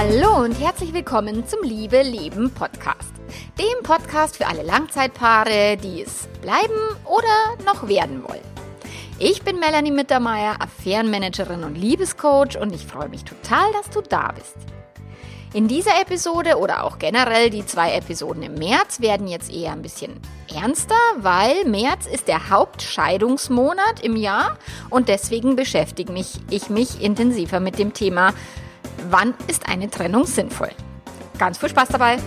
Hallo und herzlich willkommen zum Liebe Leben Podcast. Dem Podcast für alle Langzeitpaare, die es bleiben oder noch werden wollen. Ich bin Melanie Mittermeier, Affärenmanagerin und Liebescoach und ich freue mich total, dass du da bist. In dieser Episode oder auch generell die zwei Episoden im März werden jetzt eher ein bisschen ernster, weil März ist der Hauptscheidungsmonat im Jahr und deswegen beschäftige mich, ich mich intensiver mit dem Thema, wann ist eine Trennung sinnvoll. Ganz viel Spaß dabei!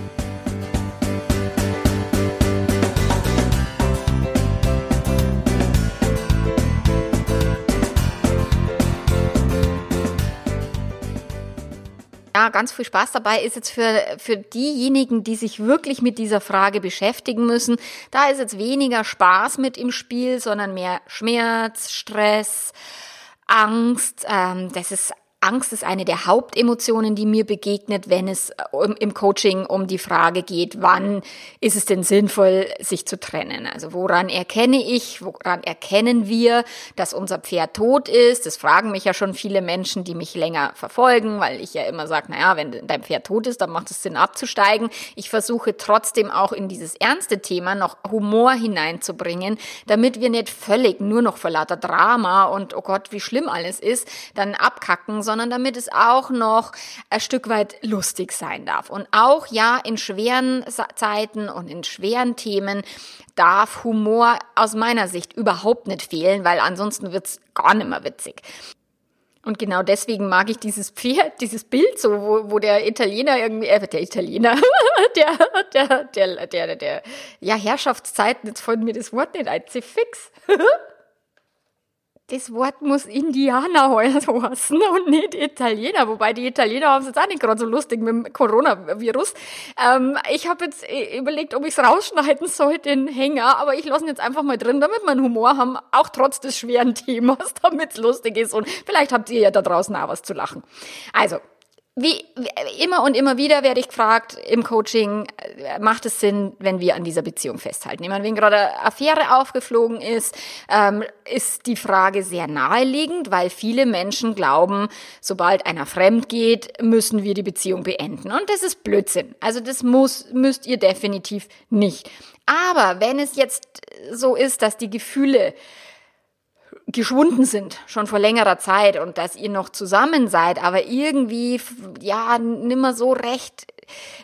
Ja, ganz viel Spaß dabei ist jetzt für, für diejenigen, die sich wirklich mit dieser Frage beschäftigen müssen. Da ist jetzt weniger Spaß mit im Spiel, sondern mehr Schmerz, Stress, Angst. Ähm, das ist Angst ist eine der Hauptemotionen, die mir begegnet, wenn es äh, im Coaching um die Frage geht, wann ist es denn sinnvoll, sich zu trennen? Also woran erkenne ich, woran erkennen wir, dass unser Pferd tot ist? Das fragen mich ja schon viele Menschen, die mich länger verfolgen, weil ich ja immer sage, naja, wenn dein Pferd tot ist, dann macht es Sinn abzusteigen. Ich versuche trotzdem auch in dieses ernste Thema noch Humor hineinzubringen, damit wir nicht völlig nur noch vor lauter Drama und oh Gott, wie schlimm alles ist, dann abkacken, sondern damit es auch noch ein Stück weit lustig sein darf. Und auch ja, in schweren Zeiten und in schweren Themen darf Humor aus meiner Sicht überhaupt nicht fehlen, weil ansonsten wird's gar nicht mehr witzig. Und genau deswegen mag ich dieses Pferd, dieses Bild so, wo, wo der Italiener irgendwie, äh, der Italiener, der, der, der, der, der, ja, Herrschaftszeiten, jetzt folgt mir das Wort nicht ein, fix. das Wort muss Indianer heißen und nicht Italiener. Wobei die Italiener haben es jetzt auch nicht gerade so lustig mit dem Coronavirus. Ähm, ich habe jetzt äh, überlegt, ob ich es rausschneiden soll, den Hänger, aber ich lasse ihn jetzt einfach mal drin, damit wir einen Humor haben, auch trotz des schweren Themas, damit es lustig ist. Und vielleicht habt ihr ja da draußen auch was zu lachen. Also, wie immer und immer wieder werde ich gefragt im Coaching, äh, macht es Sinn, wenn wir an dieser Beziehung festhalten? Ich meine, wenn gerade eine Affäre aufgeflogen ist, ähm, ist die Frage sehr naheliegend, weil viele Menschen glauben, sobald einer fremd geht, müssen wir die Beziehung beenden. Und das ist Blödsinn. Also das muss, müsst ihr definitiv nicht. Aber wenn es jetzt so ist, dass die Gefühle geschwunden sind, schon vor längerer Zeit und dass ihr noch zusammen seid, aber irgendwie, ja, nimmer so recht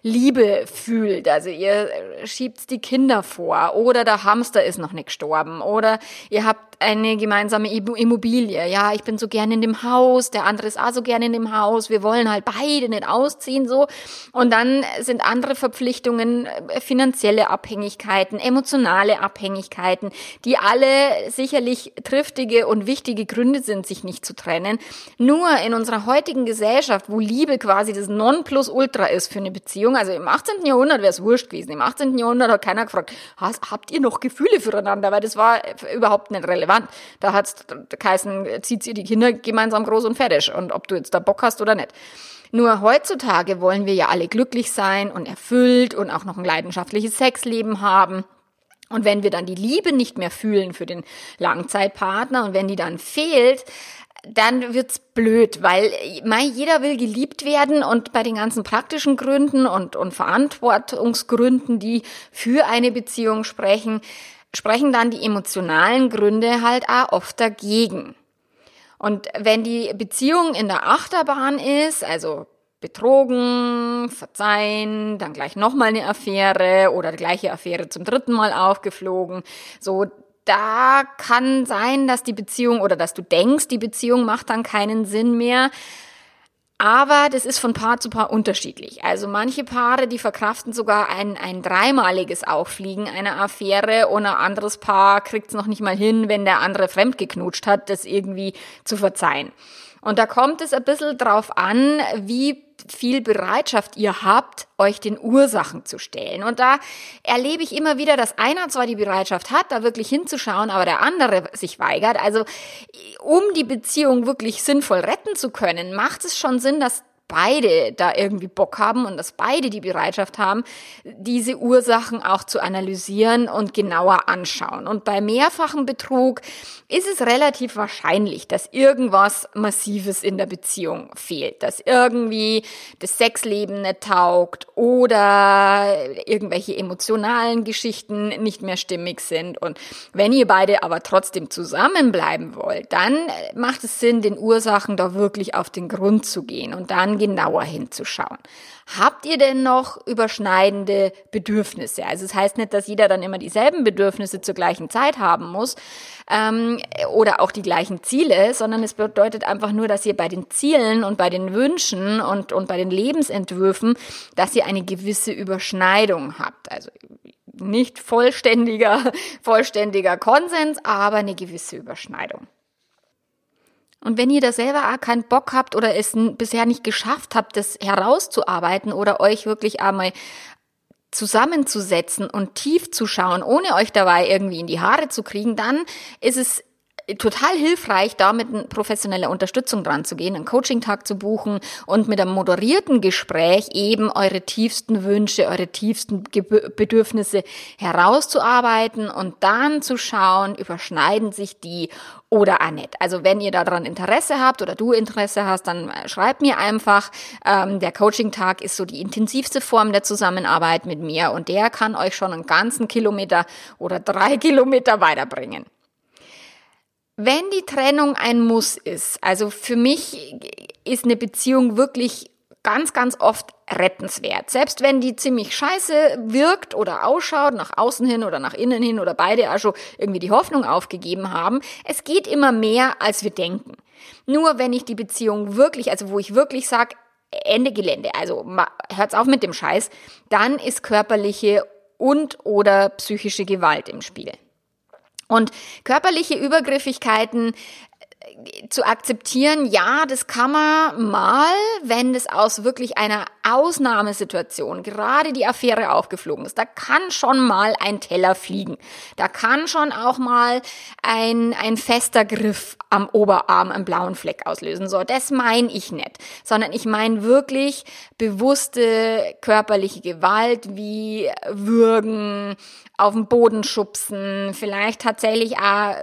Liebe fühlt. Also ihr schiebt die Kinder vor oder der Hamster ist noch nicht gestorben oder ihr habt eine gemeinsame Immobilie. Ja, ich bin so gerne in dem Haus, der andere ist auch so gerne in dem Haus. Wir wollen halt beide nicht ausziehen so. Und dann sind andere Verpflichtungen, äh, finanzielle Abhängigkeiten, emotionale Abhängigkeiten, die alle sicherlich triftige und wichtige Gründe sind, sich nicht zu trennen. Nur in unserer heutigen Gesellschaft, wo Liebe quasi das Nonplusultra ist für eine Beziehung, also im 18. Jahrhundert wäre es wurscht gewesen. Im 18. Jahrhundert hat keiner gefragt, habt ihr noch Gefühle füreinander? Weil das war überhaupt nicht relevant. Da hat's geheißen, zieht ihr die Kinder gemeinsam groß und fertig. Und ob du jetzt da Bock hast oder nicht. Nur heutzutage wollen wir ja alle glücklich sein und erfüllt und auch noch ein leidenschaftliches Sexleben haben. Und wenn wir dann die Liebe nicht mehr fühlen für den Langzeitpartner und wenn die dann fehlt, dann wird's blöd, weil mei, jeder will geliebt werden und bei den ganzen praktischen Gründen und, und Verantwortungsgründen, die für eine Beziehung sprechen, sprechen dann die emotionalen Gründe halt auch oft dagegen. Und wenn die Beziehung in der Achterbahn ist, also betrogen, verzeihen, dann gleich nochmal eine Affäre oder die gleiche Affäre zum dritten Mal aufgeflogen, so da kann sein, dass die Beziehung oder dass du denkst, die Beziehung macht dann keinen Sinn mehr. Aber das ist von Paar zu Paar unterschiedlich. Also manche Paare, die verkraften sogar ein, ein dreimaliges Auffliegen einer Affäre und ein anderes Paar kriegt es noch nicht mal hin, wenn der andere fremdgeknutscht hat, das irgendwie zu verzeihen. Und da kommt es ein bisschen drauf an, wie viel Bereitschaft ihr habt, euch den Ursachen zu stellen. Und da erlebe ich immer wieder, dass einer zwar die Bereitschaft hat, da wirklich hinzuschauen, aber der andere sich weigert. Also um die Beziehung wirklich sinnvoll retten zu können, macht es schon Sinn, dass beide da irgendwie Bock haben und dass beide die Bereitschaft haben, diese Ursachen auch zu analysieren und genauer anschauen. Und bei mehrfachen Betrug ist es relativ wahrscheinlich, dass irgendwas Massives in der Beziehung fehlt, dass irgendwie das Sexleben nicht taugt oder irgendwelche emotionalen Geschichten nicht mehr stimmig sind. Und wenn ihr beide aber trotzdem zusammenbleiben wollt, dann macht es Sinn, den Ursachen da wirklich auf den Grund zu gehen und dann genauer hinzuschauen. Habt ihr denn noch überschneidende Bedürfnisse? Also es das heißt nicht, dass jeder dann immer dieselben Bedürfnisse zur gleichen Zeit haben muss ähm, oder auch die gleichen Ziele, sondern es bedeutet einfach nur, dass ihr bei den Zielen und bei den Wünschen und, und bei den Lebensentwürfen, dass ihr eine gewisse Überschneidung habt. Also nicht vollständiger, vollständiger Konsens, aber eine gewisse Überschneidung. Und wenn ihr da selber auch keinen Bock habt oder es bisher nicht geschafft habt, das herauszuarbeiten oder euch wirklich einmal zusammenzusetzen und tief zu schauen, ohne euch dabei irgendwie in die Haare zu kriegen, dann ist es total hilfreich, da mit professioneller Unterstützung dran zu gehen, einen Coaching-Tag zu buchen und mit einem moderierten Gespräch eben eure tiefsten Wünsche, eure tiefsten Bedürfnisse herauszuarbeiten und dann zu schauen, überschneiden sich die oder nicht. Also wenn ihr daran Interesse habt oder du Interesse hast, dann äh, schreibt mir einfach. Ähm, der Coaching-Tag ist so die intensivste Form der Zusammenarbeit mit mir und der kann euch schon einen ganzen Kilometer oder drei Kilometer weiterbringen. Wenn die Trennung ein Muss ist, also für mich ist eine Beziehung wirklich ganz, ganz oft rettenswert. Selbst wenn die ziemlich scheiße wirkt oder ausschaut, nach außen hin oder nach innen hin oder beide auch schon irgendwie die Hoffnung aufgegeben haben, es geht immer mehr, als wir denken. Nur wenn ich die Beziehung wirklich, also wo ich wirklich sage, Ende Gelände, also hört's auf mit dem Scheiß, dann ist körperliche und oder psychische Gewalt im Spiel. Und körperliche Übergriffigkeiten äh, zu akzeptieren, ja, das kann man mal, wenn das aus wirklich einer Ausnahmesituation, gerade die Affäre aufgeflogen ist, da kann schon mal ein Teller fliegen. Da kann schon auch mal ein, ein fester Griff am Oberarm einen blauen Fleck auslösen. So, das meine ich nicht, sondern ich meine wirklich bewusste körperliche Gewalt wie Würgen, auf den Boden schubsen, vielleicht tatsächlich auch,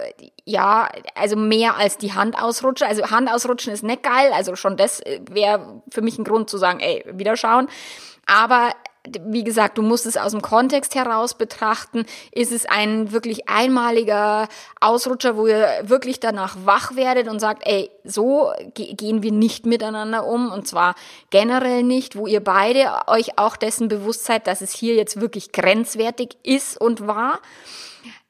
ja, also mehr als die Hand ausrutschen. Also Hand ausrutschen ist nicht geil, also schon das wäre für mich ein Grund zu sagen, ey, wieder schauen. Aber wie gesagt, du musst es aus dem Kontext heraus betrachten. Ist es ein wirklich einmaliger Ausrutscher, wo ihr wirklich danach wach werdet und sagt, ey, so gehen wir nicht miteinander um und zwar generell nicht, wo ihr beide euch auch dessen bewusst seid, dass es hier jetzt wirklich grenzwertig ist und war.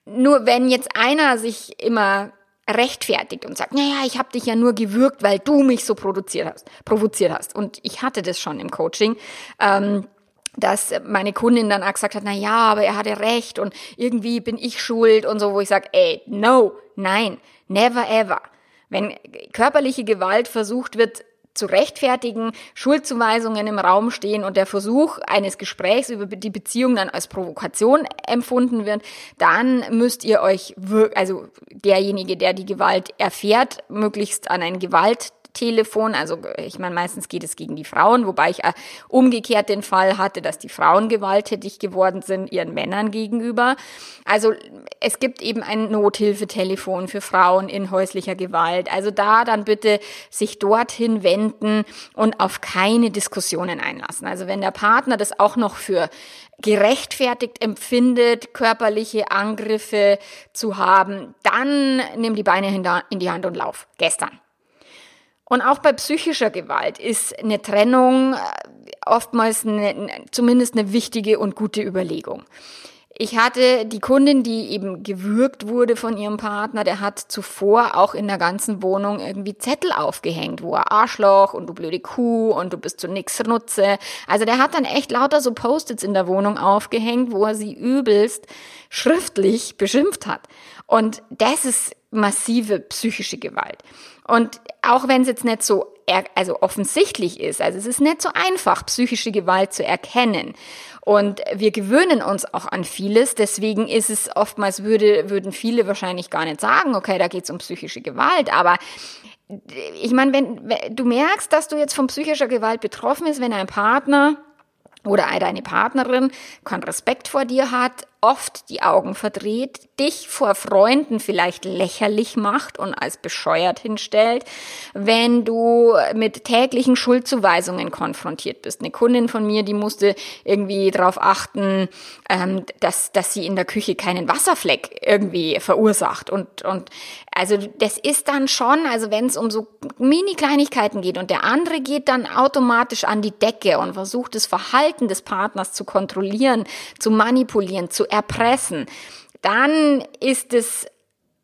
Nur wenn jetzt einer sich immer rechtfertigt und sagt, naja, ich habe dich ja nur gewürgt, weil du mich so produziert hast, provoziert hast. Und ich hatte das schon im Coaching. Ähm, dass meine Kundin dann auch gesagt hat, na ja, aber er hatte recht und irgendwie bin ich schuld und so, wo ich sage, ey, no, nein, never ever. Wenn körperliche Gewalt versucht wird zu rechtfertigen, Schuldzuweisungen im Raum stehen und der Versuch eines Gesprächs über die Beziehung dann als Provokation empfunden wird, dann müsst ihr euch, also derjenige, der die Gewalt erfährt, möglichst an ein Gewalt Telefon. Also ich meine, meistens geht es gegen die Frauen, wobei ich äh, umgekehrt den Fall hatte, dass die Frauen gewalttätig geworden sind ihren Männern gegenüber. Also es gibt eben ein Nothilfetelefon für Frauen in häuslicher Gewalt. Also da dann bitte sich dorthin wenden und auf keine Diskussionen einlassen. Also wenn der Partner das auch noch für gerechtfertigt empfindet, körperliche Angriffe zu haben, dann nimm die Beine in die Hand und lauf. Gestern. Und auch bei psychischer Gewalt ist eine Trennung äh, oftmals eine, zumindest eine wichtige und gute Überlegung. Ich hatte die Kundin, die eben gewürgt wurde von ihrem Partner, der hat zuvor auch in der ganzen Wohnung irgendwie Zettel aufgehängt, wo er Arschloch und du blöde Kuh und du bist zu nix Nutze. Also der hat dann echt lauter so Post-its in der Wohnung aufgehängt, wo er sie übelst schriftlich beschimpft hat. Und das ist massive psychische Gewalt. Und auch wenn es jetzt nicht so also offensichtlich ist, also es ist nicht so einfach, psychische Gewalt zu erkennen. Und wir gewöhnen uns auch an vieles, deswegen ist es oftmals, würde, würden viele wahrscheinlich gar nicht sagen, okay, da geht es um psychische Gewalt, aber ich meine, wenn, wenn du merkst, dass du jetzt von psychischer Gewalt betroffen bist, wenn ein Partner oder deine Partnerin keinen Respekt vor dir hat, oft die Augen verdreht, dich vor Freunden vielleicht lächerlich macht und als bescheuert hinstellt, wenn du mit täglichen Schuldzuweisungen konfrontiert bist. Eine Kundin von mir, die musste irgendwie darauf achten, ähm, dass, dass sie in der Küche keinen Wasserfleck irgendwie verursacht. Und, und also das ist dann schon, also wenn es um so Mini-Kleinigkeiten geht und der andere geht dann automatisch an die Decke und versucht das Verhalten des Partners zu kontrollieren, zu manipulieren, zu erpressen, dann ist es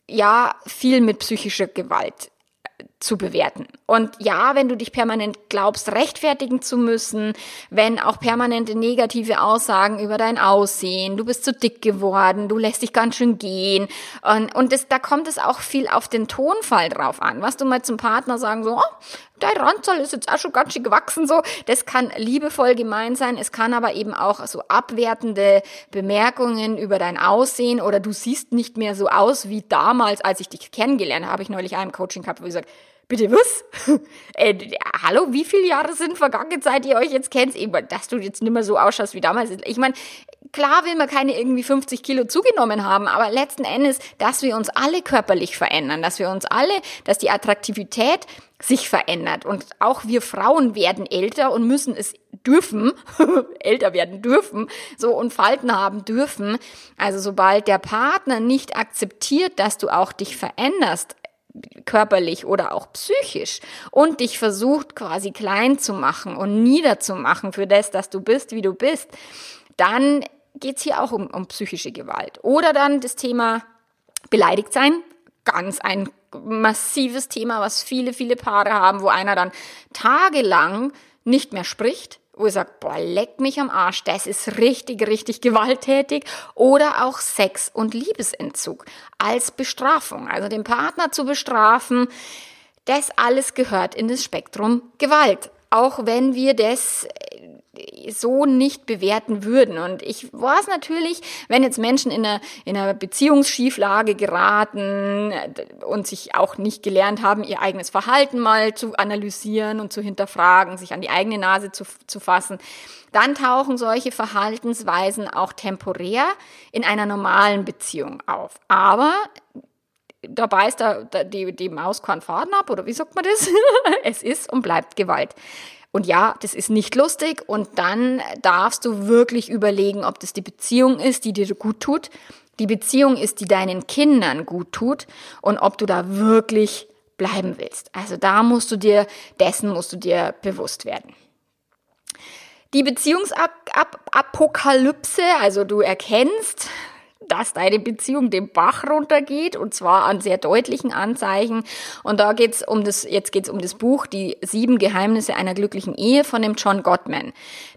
ja viel mit psychischer Gewalt äh, zu bewerten. Und ja, wenn du dich permanent glaubst, rechtfertigen zu müssen, wenn auch permanente negative Aussagen über dein Aussehen, du bist zu dick geworden, du lässt dich ganz schön gehen. Und, und das, da kommt es auch viel auf den Tonfall drauf an. Was du mal zum Partner sagen, so, oh, dein Randzahl ist jetzt auch schon ganz schön gewachsen, so. Das kann liebevoll gemeint sein. Es kann aber eben auch so abwertende Bemerkungen über dein Aussehen oder du siehst nicht mehr so aus wie damals, als ich dich kennengelernt habe. Ich neulich einem Coaching gehabt, wo ich sage, Bitte was? äh, hallo, wie viele Jahre sind vergangen, seit ihr euch jetzt kennt? Dass du jetzt nicht mehr so ausschaust wie damals. Ich meine, klar will man keine irgendwie 50 Kilo zugenommen haben, aber letzten Endes, dass wir uns alle körperlich verändern, dass wir uns alle, dass die Attraktivität sich verändert und auch wir Frauen werden älter und müssen es dürfen, älter werden dürfen, so und Falten haben dürfen. Also sobald der Partner nicht akzeptiert, dass du auch dich veränderst, körperlich oder auch psychisch und dich versucht quasi klein zu machen und niederzumachen für das, dass du bist, wie du bist, dann geht's hier auch um, um psychische Gewalt. Oder dann das Thema beleidigt sein, ganz ein massives Thema, was viele, viele Paare haben, wo einer dann tagelang nicht mehr spricht, wo er sagt, boah, leck mich am Arsch, das ist richtig, richtig gewalttätig. Oder auch Sex- und Liebesentzug als Bestrafung. Also den Partner zu bestrafen, das alles gehört in das Spektrum Gewalt. Auch wenn wir das so nicht bewerten würden. Und ich weiß natürlich, wenn jetzt Menschen in einer, in einer Beziehungsschieflage geraten und sich auch nicht gelernt haben, ihr eigenes Verhalten mal zu analysieren und zu hinterfragen, sich an die eigene Nase zu, zu fassen, dann tauchen solche Verhaltensweisen auch temporär in einer normalen Beziehung auf. Aber da beißt da die, die Maus keinen Faden ab, oder wie sagt man das? es ist und bleibt Gewalt. Und ja, das ist nicht lustig und dann darfst du wirklich überlegen, ob das die Beziehung ist, die dir gut tut, die Beziehung ist, die deinen Kindern gut tut und ob du da wirklich bleiben willst. Also da musst du dir, dessen musst du dir bewusst werden. Die Beziehungsapokalypse, also du erkennst, dass deine Beziehung den Bach runtergeht und zwar an sehr deutlichen Anzeichen. Und da geht's um das, jetzt geht's um das Buch Die sieben Geheimnisse einer glücklichen Ehe von dem John Gottman.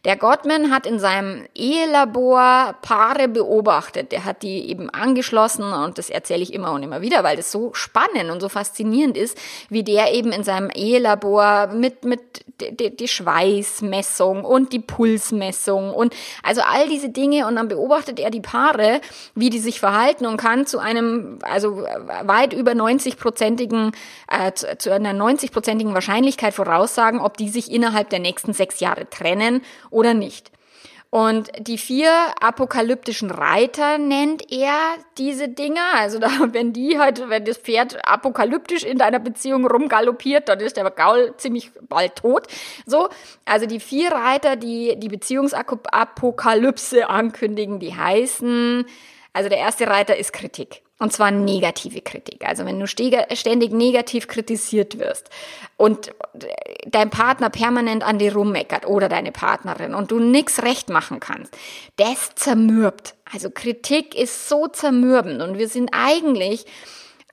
Der Gottman hat in seinem Ehelabor Paare beobachtet. Der hat die eben angeschlossen und das erzähle ich immer und immer wieder, weil das so spannend und so faszinierend ist, wie der eben in seinem Ehelabor mit, mit die, Schweißmessung und die Pulsmessung und also all diese Dinge und dann beobachtet er die Paare, wie die sich verhalten und kann zu einem, also weit über 90-prozentigen, äh, zu, zu einer 90-prozentigen Wahrscheinlichkeit voraussagen, ob die sich innerhalb der nächsten sechs Jahre trennen oder nicht. Und die vier apokalyptischen Reiter nennt er diese Dinger. Also da, wenn die halt, wenn das Pferd apokalyptisch in deiner Beziehung rumgaloppiert, dann ist der Gaul ziemlich bald tot. So. Also die vier Reiter, die die Beziehungsapokalypse ankündigen, die heißen, also der erste Reiter ist Kritik. Und zwar negative Kritik. Also wenn du ständig negativ kritisiert wirst und dein Partner permanent an dir rummeckert oder deine Partnerin und du nichts recht machen kannst, das zermürbt. Also Kritik ist so zermürbend und wir sind eigentlich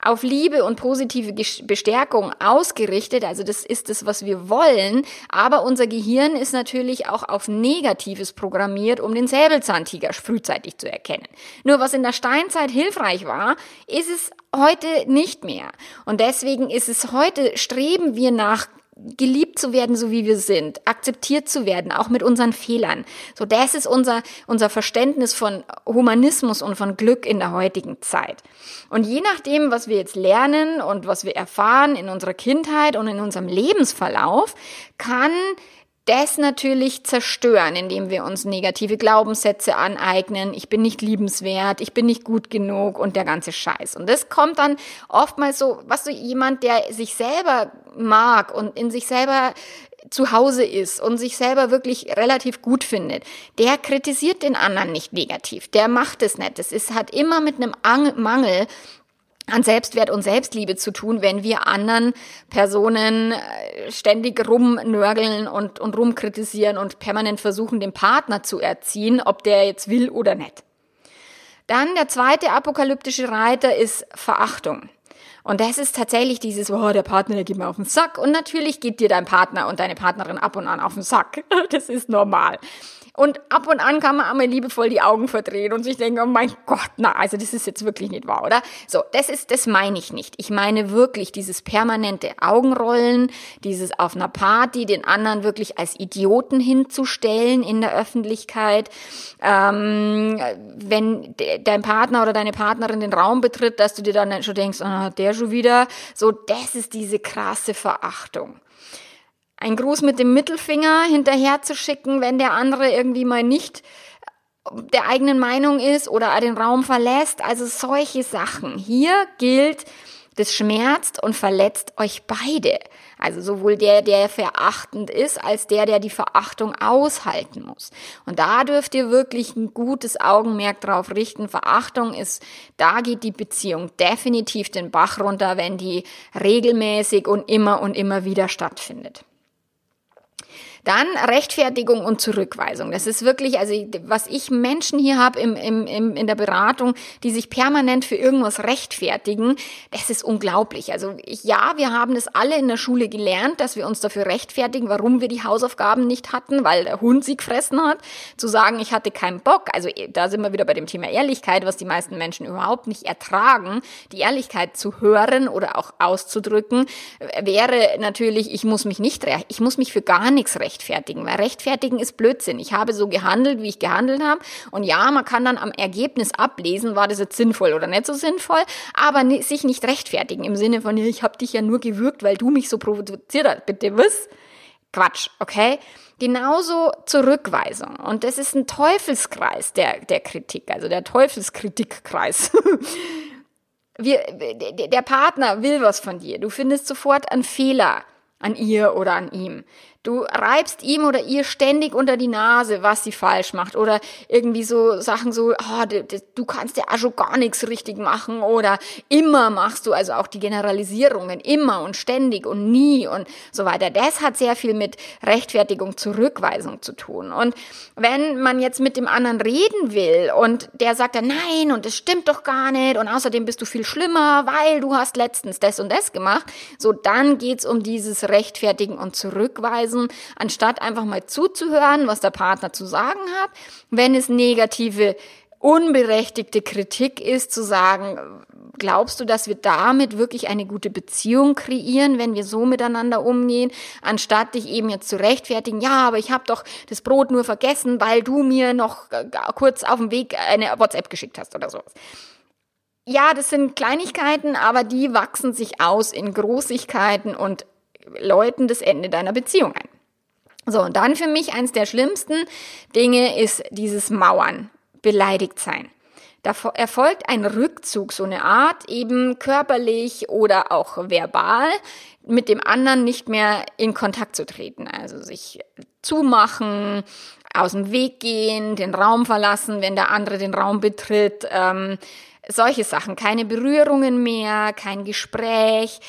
auf Liebe und positive Bestärkung ausgerichtet. Also das ist es, was wir wollen. Aber unser Gehirn ist natürlich auch auf Negatives programmiert, um den Säbelzahntiger frühzeitig zu erkennen. Nur was in der Steinzeit hilfreich war, ist es heute nicht mehr. Und deswegen ist es heute, streben wir nach geliebt zu werden, so wie wir sind, akzeptiert zu werden, auch mit unseren Fehlern. So, das ist unser, unser Verständnis von Humanismus und von Glück in der heutigen Zeit. Und je nachdem, was wir jetzt lernen und was wir erfahren in unserer Kindheit und in unserem Lebensverlauf, kann das natürlich zerstören, indem wir uns negative Glaubenssätze aneignen. Ich bin nicht liebenswert, ich bin nicht gut genug und der ganze Scheiß. Und das kommt dann oftmals so, was so jemand, der sich selber mag und in sich selber zu Hause ist und sich selber wirklich relativ gut findet, der kritisiert den anderen nicht negativ. Der macht es nicht. Es ist, hat immer mit einem Mangel an Selbstwert und Selbstliebe zu tun, wenn wir anderen Personen äh, ständig rumnörgeln und, und rumkritisieren und permanent versuchen, den Partner zu erziehen, ob der jetzt will oder nicht. Dann der zweite apokalyptische Reiter ist Verachtung. Und das ist tatsächlich dieses, oh, der Partner, der geht mir auf den Sack. Und natürlich geht dir dein Partner und deine Partnerin ab und an auf den Sack. Das ist normal. Und ab und an kann man einmal liebevoll die Augen verdrehen und sich denken, oh mein Gott, na, also das ist jetzt wirklich nicht wahr, oder? So, das ist, das meine ich nicht. Ich meine wirklich dieses permanente Augenrollen, dieses auf einer Party den anderen wirklich als Idioten hinzustellen in der Öffentlichkeit. Ähm, wenn dein Partner oder deine Partnerin den Raum betritt, dass du dir dann schon denkst, ah, der schon wieder. So, das ist diese krasse Verachtung ein Gruß mit dem Mittelfinger hinterher zu schicken, wenn der andere irgendwie mal nicht der eigenen Meinung ist oder den Raum verlässt. Also solche Sachen. Hier gilt, das schmerzt und verletzt euch beide. Also sowohl der, der verachtend ist, als der, der die Verachtung aushalten muss. Und da dürft ihr wirklich ein gutes Augenmerk drauf richten. Verachtung ist, da geht die Beziehung definitiv den Bach runter, wenn die regelmäßig und immer und immer wieder stattfindet. Dann Rechtfertigung und Zurückweisung. Das ist wirklich, also was ich Menschen hier habe im, im, im, in der Beratung, die sich permanent für irgendwas rechtfertigen, das ist unglaublich. Also ich, ja, wir haben es alle in der Schule gelernt, dass wir uns dafür rechtfertigen, warum wir die Hausaufgaben nicht hatten, weil der Hund sie gefressen hat. Zu sagen, ich hatte keinen Bock, also da sind wir wieder bei dem Thema Ehrlichkeit, was die meisten Menschen überhaupt nicht ertragen, die Ehrlichkeit zu hören oder auch auszudrücken, wäre natürlich, ich muss mich nicht, ich muss mich für gar nichts rechtfertigen rechtfertigen, weil rechtfertigen ist Blödsinn. Ich habe so gehandelt, wie ich gehandelt habe. Und ja, man kann dann am Ergebnis ablesen, war das jetzt sinnvoll oder nicht so sinnvoll, aber sich nicht rechtfertigen im Sinne von, ich habe dich ja nur gewürgt, weil du mich so provoziert hast. Bitte was? Quatsch, okay? Genauso Zurückweisung. Und das ist ein Teufelskreis der, der Kritik, also der Teufelskritik-Kreis. Wir, der Partner will was von dir. Du findest sofort einen Fehler an ihr oder an ihm. Du reibst ihm oder ihr ständig unter die Nase, was sie falsch macht oder irgendwie so Sachen so, oh, du, du kannst ja auch schon gar nichts richtig machen oder immer machst du, also auch die Generalisierungen, immer und ständig und nie und so weiter. Das hat sehr viel mit Rechtfertigung, Zurückweisung zu tun. Und wenn man jetzt mit dem anderen reden will und der sagt dann, nein und das stimmt doch gar nicht und außerdem bist du viel schlimmer, weil du hast letztens das und das gemacht, so dann geht's um dieses Rechtfertigen und Zurückweisen Weisen, anstatt einfach mal zuzuhören, was der Partner zu sagen hat. Wenn es negative, unberechtigte Kritik ist, zu sagen, glaubst du, dass wir damit wirklich eine gute Beziehung kreieren, wenn wir so miteinander umgehen, anstatt dich eben jetzt zu rechtfertigen, ja, aber ich habe doch das Brot nur vergessen, weil du mir noch äh, kurz auf dem Weg eine WhatsApp geschickt hast oder sowas. Ja, das sind Kleinigkeiten, aber die wachsen sich aus in Großigkeiten und läuten das Ende deiner Beziehung ein. So, und dann für mich eins der schlimmsten Dinge ist dieses Mauern, beleidigt sein. Da erfolgt ein Rückzug, so eine Art, eben körperlich oder auch verbal, mit dem anderen nicht mehr in Kontakt zu treten. Also sich zumachen, aus dem Weg gehen, den Raum verlassen, wenn der andere den Raum betritt. Ähm, solche Sachen. Keine Berührungen mehr, kein Gespräch,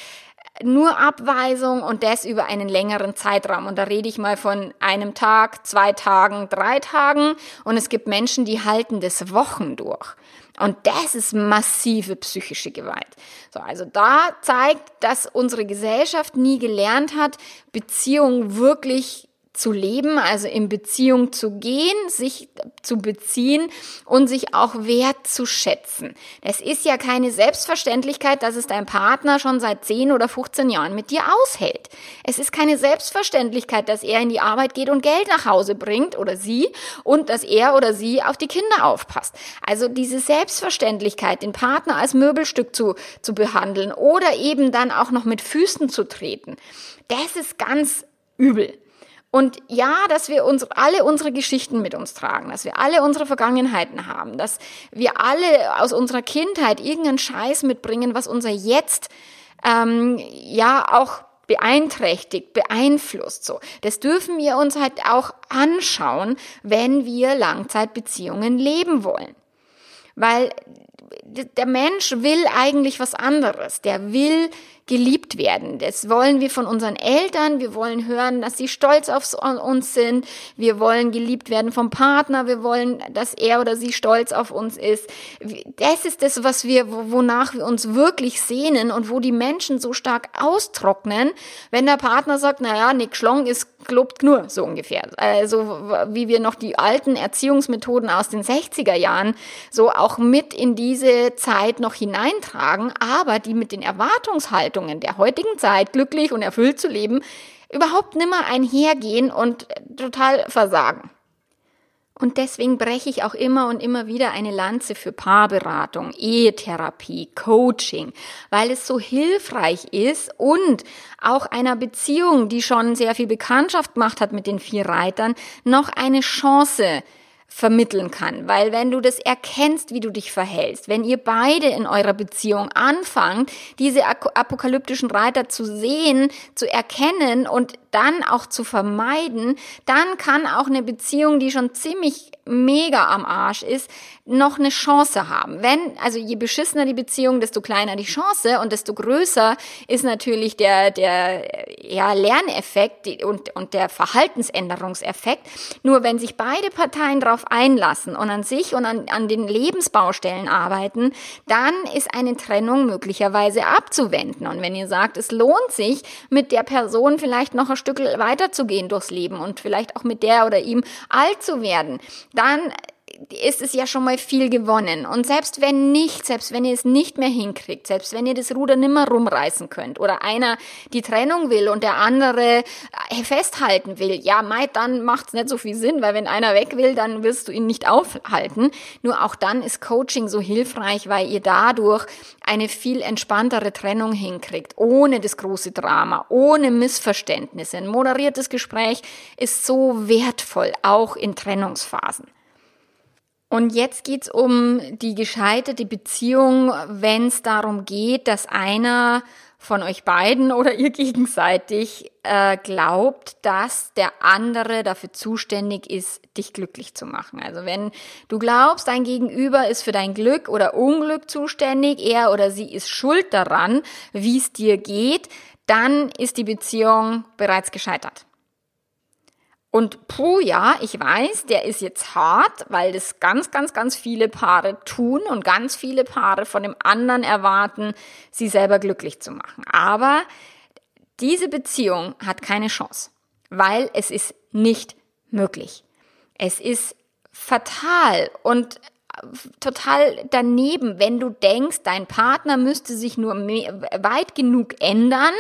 nur Abweisung und das über einen längeren Zeitraum. Und da rede ich mal von einem Tag, zwei Tagen, drei Tagen. Und es gibt Menschen, die halten das Wochen durch. Und das ist massive psychische Gewalt. So, also da zeigt, dass unsere Gesellschaft nie gelernt hat, Beziehungen wirklich zu leben, also in Beziehung zu gehen, sich zu beziehen und sich auch wert zu schätzen. Es ist ja keine Selbstverständlichkeit, dass es dein Partner schon seit 10 oder 15 Jahren mit dir aushält. Es ist keine Selbstverständlichkeit, dass er in die Arbeit geht und Geld nach Hause bringt oder sie und dass er oder sie auf die Kinder aufpasst. Also diese Selbstverständlichkeit, den Partner als Möbelstück zu, zu behandeln oder eben dann auch noch mit Füßen zu treten, das ist ganz übel. Und ja, dass wir uns alle unsere Geschichten mit uns tragen, dass wir alle unsere Vergangenheiten haben, dass wir alle aus unserer Kindheit irgendeinen Scheiß mitbringen, was unser Jetzt ähm, ja auch beeinträchtigt, beeinflusst. So, das dürfen wir uns halt auch anschauen, wenn wir Langzeitbeziehungen leben wollen, weil der Mensch will eigentlich was anderes. Der will geliebt werden. Das wollen wir von unseren Eltern. Wir wollen hören, dass sie stolz auf uns sind. Wir wollen geliebt werden vom Partner. Wir wollen, dass er oder sie stolz auf uns ist. Das ist das, was wir, wonach wir uns wirklich sehnen und wo die Menschen so stark austrocknen, wenn der Partner sagt, naja, Nick Schlong ist gelobt nur, so ungefähr. Also, wie wir noch die alten Erziehungsmethoden aus den 60er Jahren so auch mit in diese Zeit noch hineintragen, aber die mit den Erwartungshaltungen Erwartungen der heutigen Zeit, glücklich und erfüllt zu leben, überhaupt nimmer einhergehen und total versagen. Und deswegen breche ich auch immer und immer wieder eine Lanze für Paarberatung, Ehetherapie, Coaching, weil es so hilfreich ist und auch einer Beziehung, die schon sehr viel Bekanntschaft gemacht hat mit den vier Reitern, noch eine Chance vermitteln kann. Weil wenn du das erkennst, wie du dich verhältst, wenn ihr beide in eurer Beziehung anfangt, diese apokalyptischen Reiter zu sehen, zu erkennen und dann auch zu vermeiden, dann kann auch eine Beziehung, die schon ziemlich mega am Arsch ist, noch eine Chance haben. Wenn, also je beschissener die Beziehung, desto kleiner die Chance und desto größer ist natürlich der, der ja, Lerneffekt und, und der Verhaltensänderungseffekt. Nur wenn sich beide Parteien darauf einlassen und an sich und an, an den Lebensbaustellen arbeiten, dann ist eine Trennung möglicherweise abzuwenden. Und wenn ihr sagt, es lohnt sich, mit der Person vielleicht noch ein Stück weiterzugehen durchs Leben und vielleicht auch mit der oder ihm alt zu werden, dann ist es ja schon mal viel gewonnen. Und selbst wenn nicht, selbst wenn ihr es nicht mehr hinkriegt, selbst wenn ihr das Ruder nimmer rumreißen könnt oder einer die Trennung will und der andere äh, festhalten will, ja, Mai, dann macht es nicht so viel Sinn, weil wenn einer weg will, dann wirst du ihn nicht aufhalten. Nur auch dann ist Coaching so hilfreich, weil ihr dadurch eine viel entspanntere Trennung hinkriegt, ohne das große Drama, ohne Missverständnisse. Ein moderiertes Gespräch ist so wertvoll, auch in Trennungsphasen. Und jetzt geht's um die gescheiterte Beziehung, wenn es darum geht, dass einer von euch beiden oder ihr gegenseitig äh, glaubt, dass der andere dafür zuständig ist, dich glücklich zu machen. Also wenn du glaubst, dein Gegenüber ist für dein Glück oder Unglück zuständig, er oder sie ist schuld daran, wie es dir geht, dann ist die Beziehung bereits gescheitert. Und puh, ja, ich weiß, der ist jetzt hart, weil das ganz, ganz, ganz viele Paare tun und ganz viele Paare von dem anderen erwarten, sie selber glücklich zu machen. Aber diese Beziehung hat keine Chance, weil es ist nicht möglich. Es ist fatal und total daneben, wenn du denkst, dein Partner müsste sich nur weit genug ändern,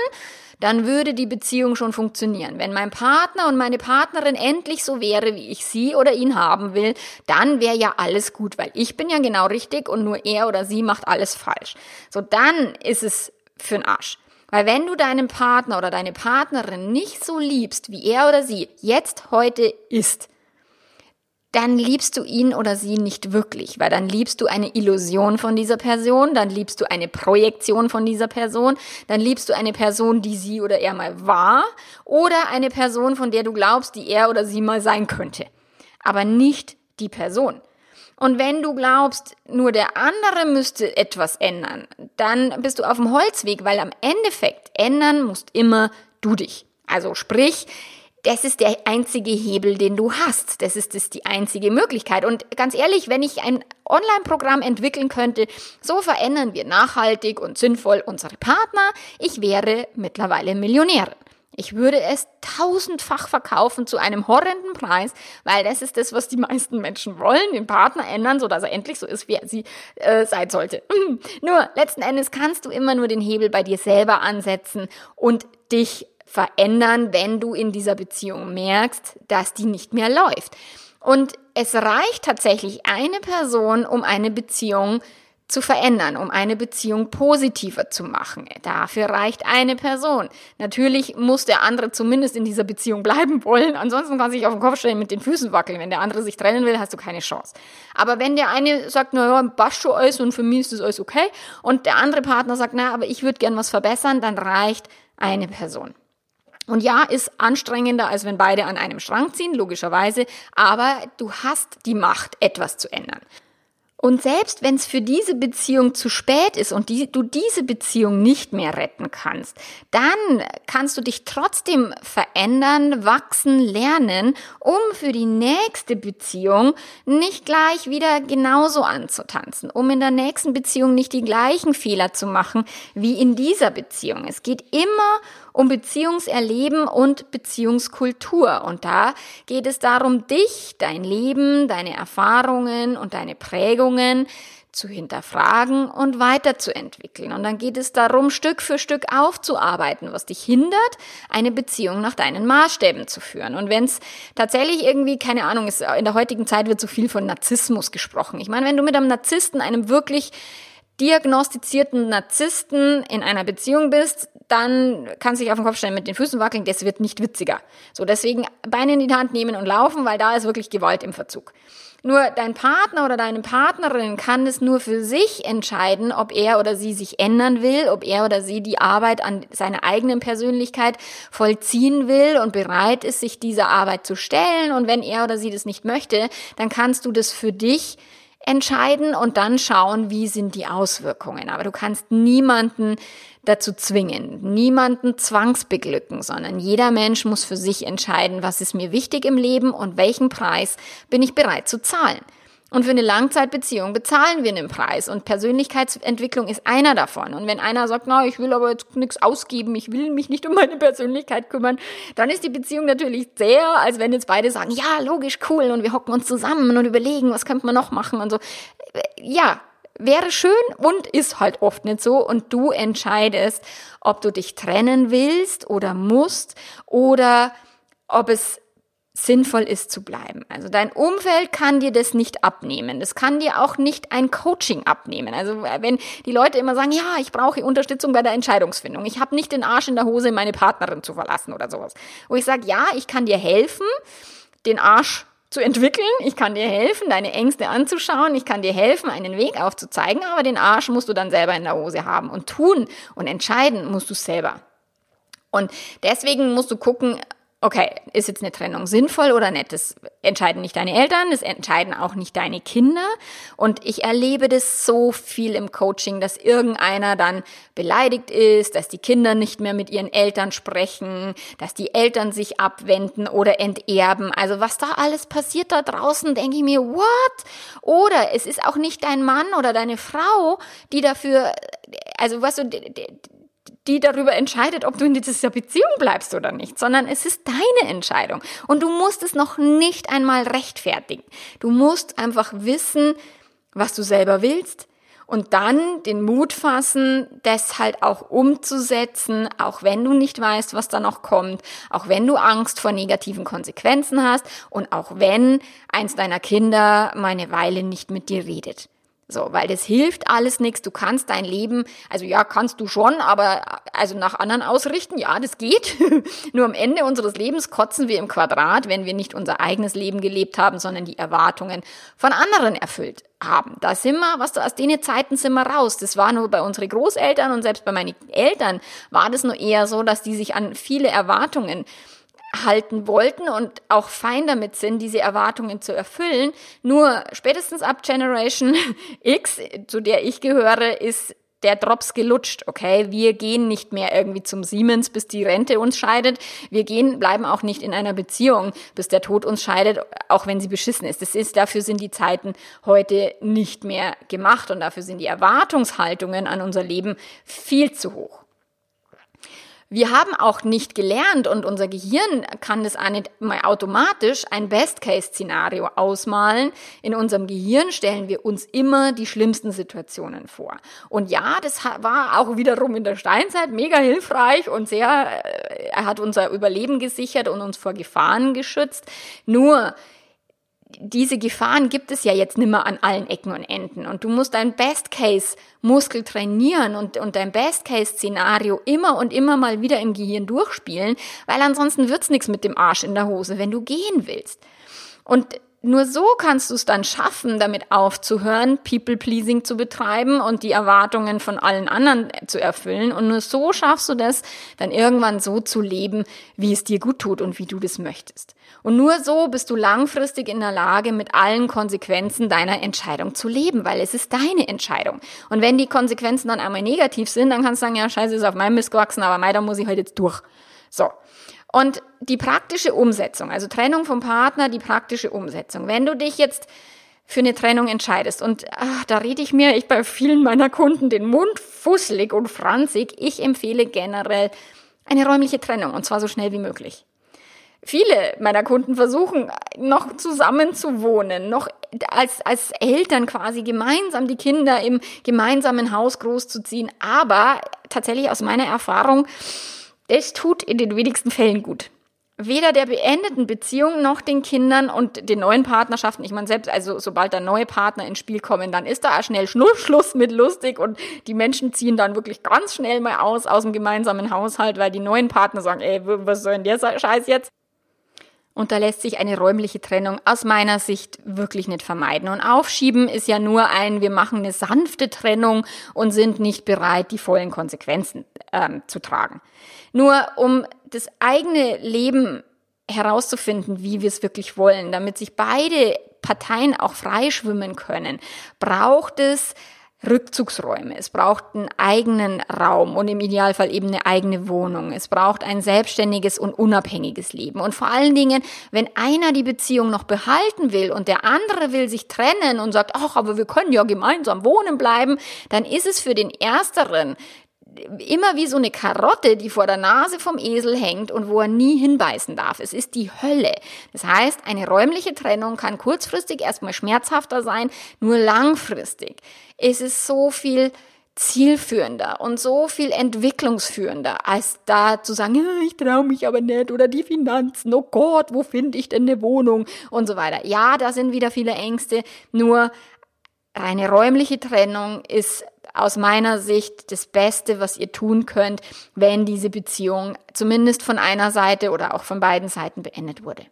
dann würde die Beziehung schon funktionieren. Wenn mein Partner und meine Partnerin endlich so wäre, wie ich sie oder ihn haben will, dann wäre ja alles gut, weil ich bin ja genau richtig und nur er oder sie macht alles falsch. So, dann ist es für den Arsch. Weil wenn du deinen Partner oder deine Partnerin nicht so liebst, wie er oder sie jetzt heute ist, dann liebst du ihn oder sie nicht wirklich, weil dann liebst du eine Illusion von dieser Person, dann liebst du eine Projektion von dieser Person, dann liebst du eine Person, die sie oder er mal war, oder eine Person, von der du glaubst, die er oder sie mal sein könnte, aber nicht die Person. Und wenn du glaubst, nur der andere müsste etwas ändern, dann bist du auf dem Holzweg, weil am Endeffekt ändern musst immer du dich. Also sprich, das ist der einzige Hebel, den du hast. Das ist das die einzige Möglichkeit. Und ganz ehrlich, wenn ich ein Online-Programm entwickeln könnte, so verändern wir nachhaltig und sinnvoll unsere Partner, ich wäre mittlerweile Millionärin. Ich würde es tausendfach verkaufen zu einem horrenden Preis, weil das ist das, was die meisten Menschen wollen, den Partner ändern, so dass er endlich so ist, wie er sie äh, sein sollte. nur letzten Endes kannst du immer nur den Hebel bei dir selber ansetzen und dich verändern, wenn du in dieser Beziehung merkst, dass die nicht mehr läuft. Und es reicht tatsächlich eine Person, um eine Beziehung zu verändern, um eine Beziehung positiver zu machen. Dafür reicht eine Person. Natürlich muss der andere zumindest in dieser Beziehung bleiben wollen, ansonsten kann sich auf den Kopf stellen mit den Füßen wackeln. Wenn der andere sich trennen will, hast du keine Chance. Aber wenn der eine sagt, na ja, passt schon alles und für mich ist das alles okay, und der andere Partner sagt, na, aber ich würde gern was verbessern, dann reicht eine Person. Und ja, ist anstrengender, als wenn beide an einem Schrank ziehen, logischerweise, aber du hast die Macht, etwas zu ändern. Und selbst wenn es für diese Beziehung zu spät ist und die, du diese Beziehung nicht mehr retten kannst, dann kannst du dich trotzdem verändern, wachsen, lernen, um für die nächste Beziehung nicht gleich wieder genauso anzutanzen, um in der nächsten Beziehung nicht die gleichen Fehler zu machen wie in dieser Beziehung. Es geht immer um Beziehungserleben und Beziehungskultur. Und da geht es darum, dich, dein Leben, deine Erfahrungen und deine Prägungen zu hinterfragen und weiterzuentwickeln. Und dann geht es darum, Stück für Stück aufzuarbeiten, was dich hindert, eine Beziehung nach deinen Maßstäben zu führen. Und wenn es tatsächlich irgendwie, keine Ahnung, ist, in der heutigen Zeit wird so viel von Narzissmus gesprochen. Ich meine, wenn du mit einem Narzissten, einem wirklich diagnostizierten Narzissten in einer Beziehung bist, dann kannst du auf den Kopf stellen, mit den Füßen wackeln, das wird nicht witziger. So, deswegen Beine in die Hand nehmen und laufen, weil da ist wirklich Gewalt im Verzug. Nur dein Partner oder deine Partnerin kann es nur für sich entscheiden, ob er oder sie sich ändern will, ob er oder sie die Arbeit an seiner eigenen Persönlichkeit vollziehen will und bereit ist, sich dieser Arbeit zu stellen. Und wenn er oder sie das nicht möchte, dann kannst du das für dich entscheiden und dann schauen, wie sind die Auswirkungen. Aber du kannst niemanden dazu zwingen, niemanden zwangsbeglücken, sondern jeder Mensch muss für sich entscheiden, was ist mir wichtig im Leben und welchen Preis bin ich bereit zu zahlen. Und für eine Langzeitbeziehung bezahlen wir einen Preis. Und Persönlichkeitsentwicklung ist einer davon. Und wenn einer sagt, na, ich will aber jetzt nichts ausgeben, ich will mich nicht um meine Persönlichkeit kümmern, dann ist die Beziehung natürlich sehr, als wenn jetzt beide sagen, ja, logisch, cool, und wir hocken uns zusammen und überlegen, was könnte man noch machen und so. Ja, wäre schön und ist halt oft nicht so. Und du entscheidest, ob du dich trennen willst oder musst oder ob es sinnvoll ist zu bleiben. Also dein Umfeld kann dir das nicht abnehmen. Das kann dir auch nicht ein Coaching abnehmen. Also äh, wenn die Leute immer sagen, ja, ich brauche Unterstützung bei der Entscheidungsfindung. Ich habe nicht den Arsch in der Hose, meine Partnerin zu verlassen oder sowas. Wo ich sage, ja, ich kann dir helfen, den Arsch zu entwickeln. Ich kann dir helfen, deine Ängste anzuschauen. Ich kann dir helfen, einen Weg aufzuzeigen. Aber den Arsch musst du dann selber in der Hose haben. Und tun und entscheiden musst du selber. Und deswegen musst du gucken, okay, ist jetzt eine Trennung sinnvoll oder nicht? Das entscheiden nicht deine Eltern, das entscheiden auch nicht deine Kinder. Und ich erlebe das so viel im Coaching, dass irgendeiner dann beleidigt ist, dass die Kinder nicht mehr mit ihren Eltern sprechen, dass die Eltern sich abwenden oder enterben. Also was da alles passiert da draußen, denke ich mir, what? Oder es ist auch nicht dein Mann oder deine Frau, die dafür, also was weißt du, die darüber entscheidet, ob du in dieser Beziehung bleibst oder nicht, sondern es ist deine Entscheidung. Und du musst es noch nicht einmal rechtfertigen. Du musst einfach wissen, was du selber willst und dann den Mut fassen, das halt auch umzusetzen, auch wenn du nicht weißt, was da noch kommt, auch wenn du Angst vor negativen Konsequenzen hast und auch wenn eins deiner Kinder mal eine Weile nicht mit dir redet. So, weil das hilft alles nichts. Du kannst dein Leben, also ja, kannst du schon, aber also nach anderen ausrichten, ja, das geht. Nur am Ende unseres Lebens kotzen wir im Quadrat, wenn wir nicht unser eigenes Leben gelebt haben, sondern die Erwartungen von anderen erfüllt haben. Da sind wir, was du aus den Zeiten sind wir raus. Das war nur bei unseren Großeltern und selbst bei meinen Eltern war das nur eher so, dass die sich an viele Erwartungen halten wollten und auch fein damit sind, diese Erwartungen zu erfüllen. Nur spätestens ab Generation X, zu der ich gehöre, ist der Drops gelutscht, okay? Wir gehen nicht mehr irgendwie zum Siemens, bis die Rente uns scheidet. Wir gehen, bleiben auch nicht in einer Beziehung, bis der Tod uns scheidet, auch wenn sie beschissen ist. Das ist, dafür sind die Zeiten heute nicht mehr gemacht und dafür sind die Erwartungshaltungen an unser Leben viel zu hoch. Wir haben auch nicht gelernt und unser Gehirn kann das auch nicht mal automatisch ein Best-Case-Szenario ausmalen. In unserem Gehirn stellen wir uns immer die schlimmsten Situationen vor. Und ja, das war auch wiederum in der Steinzeit mega hilfreich und sehr, äh, er hat unser Überleben gesichert und uns vor Gefahren geschützt. Nur, diese Gefahren gibt es ja jetzt nimmer an allen Ecken und Enden. Und du musst dein Best-Case-Muskel trainieren und, und dein Best-Case-Szenario immer und immer mal wieder im Gehirn durchspielen, weil ansonsten wird's nichts mit dem Arsch in der Hose, wenn du gehen willst. Und nur so kannst du es dann schaffen, damit aufzuhören, People-Pleasing zu betreiben und die Erwartungen von allen anderen zu erfüllen. Und nur so schaffst du das, dann irgendwann so zu leben, wie es dir gut tut und wie du das möchtest. Und nur so bist du langfristig in der Lage, mit allen Konsequenzen deiner Entscheidung zu leben, weil es ist deine Entscheidung. Und wenn die Konsequenzen dann einmal negativ sind, dann kannst du sagen, ja, scheiße, ist auf meinem Mist gewachsen, aber mei, da muss ich halt jetzt durch. So. Und die praktische Umsetzung, also Trennung vom Partner, die praktische Umsetzung. Wenn du dich jetzt für eine Trennung entscheidest. Und ach, da rede ich mir ich bei vielen meiner Kunden den Mund fusselig und franzig. Ich empfehle generell eine räumliche Trennung und zwar so schnell wie möglich. Viele meiner Kunden versuchen noch zusammen zu wohnen, noch als, als Eltern quasi gemeinsam die Kinder im gemeinsamen Haus großzuziehen. Aber tatsächlich aus meiner Erfahrung, das tut in den wenigsten Fällen gut. Weder der beendeten Beziehung noch den Kindern und den neuen Partnerschaften. Ich meine, selbst, also sobald da neue Partner ins Spiel kommen, dann ist da schnell Schluss mit lustig und die Menschen ziehen dann wirklich ganz schnell mal aus, aus dem gemeinsamen Haushalt, weil die neuen Partner sagen, ey, was soll denn der Scheiß jetzt? Und da lässt sich eine räumliche Trennung aus meiner Sicht wirklich nicht vermeiden. Und aufschieben ist ja nur ein, wir machen eine sanfte Trennung und sind nicht bereit, die vollen Konsequenzen ähm, zu tragen. Nur um das eigene Leben herauszufinden, wie wir es wirklich wollen, damit sich beide Parteien auch freischwimmen können, braucht es Rückzugsräume. Es braucht einen eigenen Raum und im Idealfall eben eine eigene Wohnung. Es braucht ein selbstständiges und unabhängiges Leben. Und vor allen Dingen, wenn einer die Beziehung noch behalten will und der andere will sich trennen und sagt, ach, aber wir können ja gemeinsam wohnen bleiben, dann ist es für den Ersteren immer wie so eine Karotte, die vor der Nase vom Esel hängt und wo er nie hinbeißen darf. Es ist die Hölle. Das heißt, eine räumliche Trennung kann kurzfristig erstmal schmerzhafter sein, nur langfristig ist es so viel zielführender und so viel entwicklungsführender, als da zu sagen, ich traue mich aber nicht oder die Finanzen, oh Gott, wo finde ich denn eine Wohnung und so weiter. Ja, da sind wieder viele Ängste, nur eine räumliche Trennung ist aus meiner Sicht das Beste, was ihr tun könnt, wenn diese Beziehung zumindest von einer Seite oder auch von beiden Seiten beendet wurde.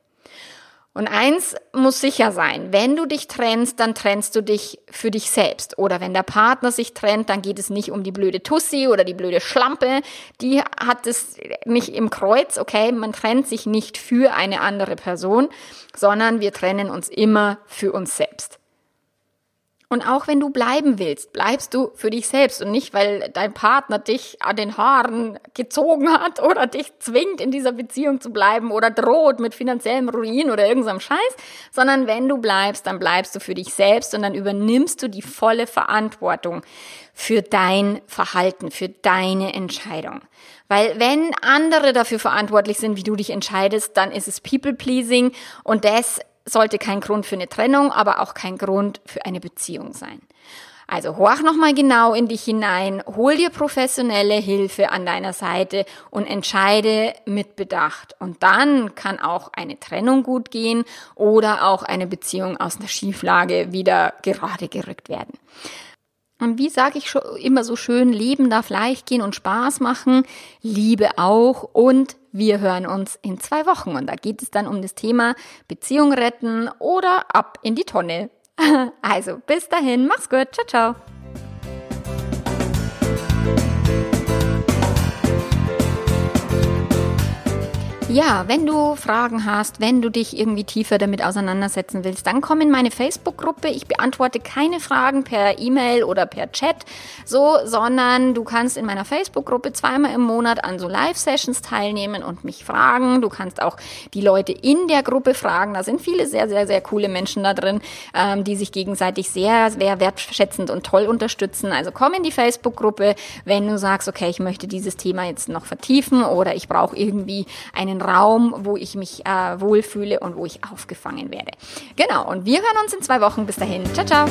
Und eins muss sicher sein, wenn du dich trennst, dann trennst du dich für dich selbst. Oder wenn der Partner sich trennt, dann geht es nicht um die blöde Tussi oder die blöde Schlampe. Die hat es nicht im Kreuz, okay? Man trennt sich nicht für eine andere Person, sondern wir trennen uns immer für uns selbst. Und auch wenn du bleiben willst, bleibst du für dich selbst und nicht, weil dein Partner dich an den Haaren gezogen hat oder dich zwingt, in dieser Beziehung zu bleiben oder droht mit finanziellem Ruin oder irgendeinem Scheiß, sondern wenn du bleibst, dann bleibst du für dich selbst und dann übernimmst du die volle Verantwortung für dein Verhalten, für deine Entscheidung. Weil wenn andere dafür verantwortlich sind, wie du dich entscheidest, dann ist es People-Pleasing und das sollte kein Grund für eine Trennung, aber auch kein Grund für eine Beziehung sein. Also horch nochmal genau in dich hinein, hol dir professionelle Hilfe an deiner Seite und entscheide mit Bedacht. Und dann kann auch eine Trennung gut gehen oder auch eine Beziehung aus einer Schieflage wieder gerade gerückt werden. Und wie sage ich schon immer so schön, Leben darf leicht gehen und Spaß machen, Liebe auch und wir hören uns in zwei Wochen und da geht es dann um das Thema Beziehung retten oder ab in die Tonne. Also bis dahin, mach's gut, ciao, ciao. Ja, wenn du Fragen hast, wenn du dich irgendwie tiefer damit auseinandersetzen willst, dann komm in meine Facebook-Gruppe. Ich beantworte keine Fragen per E-Mail oder per Chat, so, sondern du kannst in meiner Facebook-Gruppe zweimal im Monat an so Live-Sessions teilnehmen und mich fragen. Du kannst auch die Leute in der Gruppe fragen. Da sind viele sehr, sehr, sehr coole Menschen da drin, ähm, die sich gegenseitig sehr, sehr wertschätzend und toll unterstützen. Also komm in die Facebook-Gruppe, wenn du sagst, okay, ich möchte dieses Thema jetzt noch vertiefen oder ich brauche irgendwie Raum, wo ich mich äh, wohlfühle und wo ich aufgefangen werde. Genau, und wir hören uns in zwei Wochen. Bis dahin. Ciao, ciao.